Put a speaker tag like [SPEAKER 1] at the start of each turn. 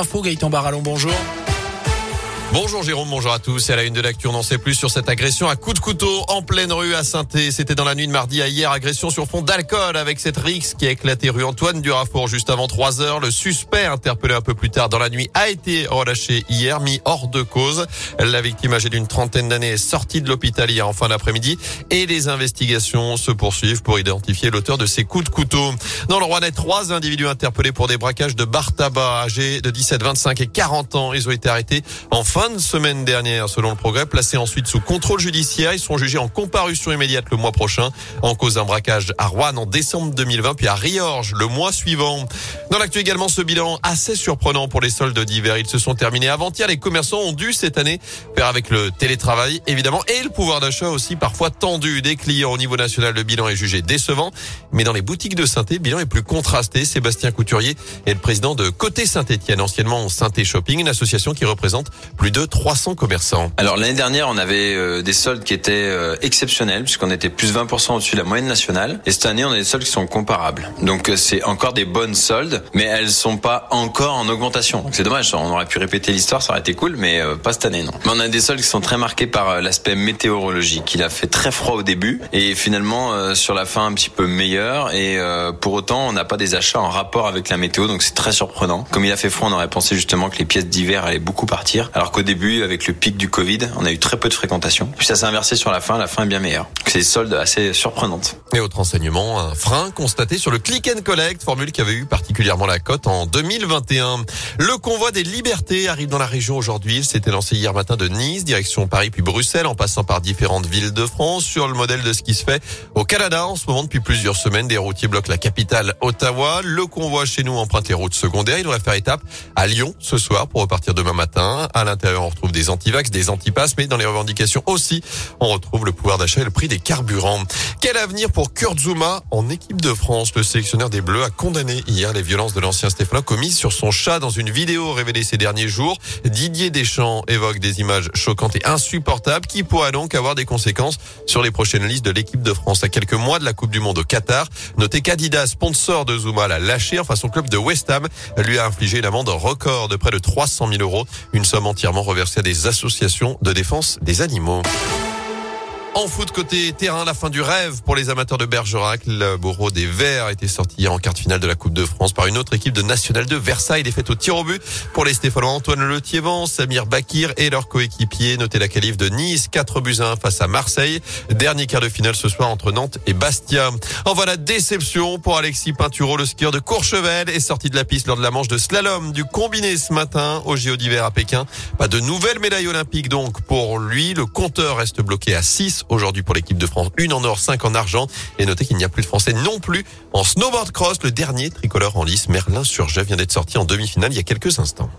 [SPEAKER 1] Info Gaëtan Barallon, bonjour.
[SPEAKER 2] Bonjour Jérôme, bonjour à tous. Et à la une de l'actu, on n'en sait plus sur cette agression à coups de couteau en pleine rue à saint C'était dans la nuit de mardi à hier, agression sur fond d'alcool avec cette rixe qui a éclaté rue Antoine Durafour juste avant 3 heures. Le suspect, interpellé un peu plus tard dans la nuit, a été relâché hier, mis hors de cause. La victime âgée d'une trentaine d'années est sortie de l'hôpital hier en fin d'après-midi et les investigations se poursuivent pour identifier l'auteur de ces coups de couteau. Dans le Rouennais, trois individus interpellés pour des braquages de bar tabac âgés de 17, 25 et 40 ans. Ils ont été arrêtés en fin de semaine dernière, selon le progrès. Placés ensuite sous contrôle judiciaire, ils seront jugés en comparution immédiate le mois prochain en cause d'un braquage à Rouen en décembre 2020, puis à Riorges le mois suivant. Dans l'actu également, ce bilan assez surprenant pour les soldes d'hiver. Ils se sont terminés avant-hier. Les commerçants ont dû cette année faire avec le télétravail, évidemment, et le pouvoir d'achat aussi parfois tendu. Des clients au niveau national, le bilan est jugé décevant. Mais dans les boutiques de saint le bilan est plus contrasté. Sébastien Couturier est le président de Côté Saint-Etienne, anciennement saint Shopping, une association qui représente plus de 300 commerçants.
[SPEAKER 3] Alors l'année dernière, on avait euh, des soldes qui étaient euh, exceptionnels puisqu'on était plus 20% au-dessus de la moyenne nationale. Et cette année, on a des soldes qui sont comparables. Donc euh, c'est encore des bonnes soldes, mais elles sont pas encore en augmentation. C'est dommage. On aurait pu répéter l'histoire, ça aurait été cool, mais pas cette année, non. Mais on a des soldes qui sont très marqués par l'aspect météorologique. Il a fait très froid au début et finalement sur la fin un petit peu meilleur. Et pour autant, on n'a pas des achats en rapport avec la météo, donc c'est très surprenant. Comme il a fait froid, on aurait pensé justement que les pièces d'hiver allaient beaucoup partir, alors qu'au début avec le pic du Covid, on a eu très peu de fréquentation. Puis ça s'est inversé sur la fin, la fin est bien meilleure. C'est des soldes assez surprenantes.
[SPEAKER 2] Et autre enseignement, un frein constaté sur le click and collect, formule qui avait eu particulièrement la cote en 2021. Le convoi des libertés arrive dans la région aujourd'hui. Il s'était lancé hier matin de Nice, direction Paris puis Bruxelles, en passant par différentes villes de France, sur le modèle de ce qui se fait au Canada en ce moment depuis plusieurs semaines. Des routiers bloquent la capitale Ottawa. Le convoi chez nous emprunte les routes secondaires. Il devrait faire étape à Lyon ce soir pour repartir demain matin. À l'intérieur, on retrouve des antivax, des antipasses, mais dans les revendications aussi, on retrouve le pouvoir d'achat et le prix des carburants. Quel avenir pour Kurt Zuma en équipe de France? Le sélectionneur des Bleus a condamné hier les violences de l'ancien Stéphanois commises sur son chat dans une vidéo révélée ces derniers jours. Didier Deschamps évoque des images choquantes et insupportables qui pourraient donc avoir des conséquences sur les prochaines listes de l'équipe de France. À quelques mois de la Coupe du Monde au Qatar, notez qu'Adidas, sponsor de Zuma, l'a lâché. Enfin, son club de West Ham lui a infligé une amende record de près de 300 000 euros, une somme entièrement reversée à des associations de défense des animaux. En foot côté terrain, la fin du rêve pour les amateurs de Bergerac. Le bourreau des Verts été sorti en quart de finale de la Coupe de France par une autre équipe de National de Versailles. Défaite au tir au but pour les Stéphanois Antoine Letiévan, Samir Bakir et leurs coéquipiers. Notez la qualif de Nice, 4 buts à 1 face à Marseille. Dernier quart de finale ce soir entre Nantes et Bastia. En voilà déception pour Alexis Pinturo, le skieur de Courchevel est sorti de la piste lors de la manche de slalom du combiné ce matin au JO d'hiver à Pékin. Pas de nouvelle médaille olympique donc pour lui. Le compteur reste bloqué à 6 aujourd'hui pour l'équipe de France. Une en or, cinq en argent. Et notez qu'il n'y a plus de Français non plus en snowboard cross. Le dernier tricolore en lice, Merlin Surjet, vient d'être sorti en demi-finale il y a quelques instants.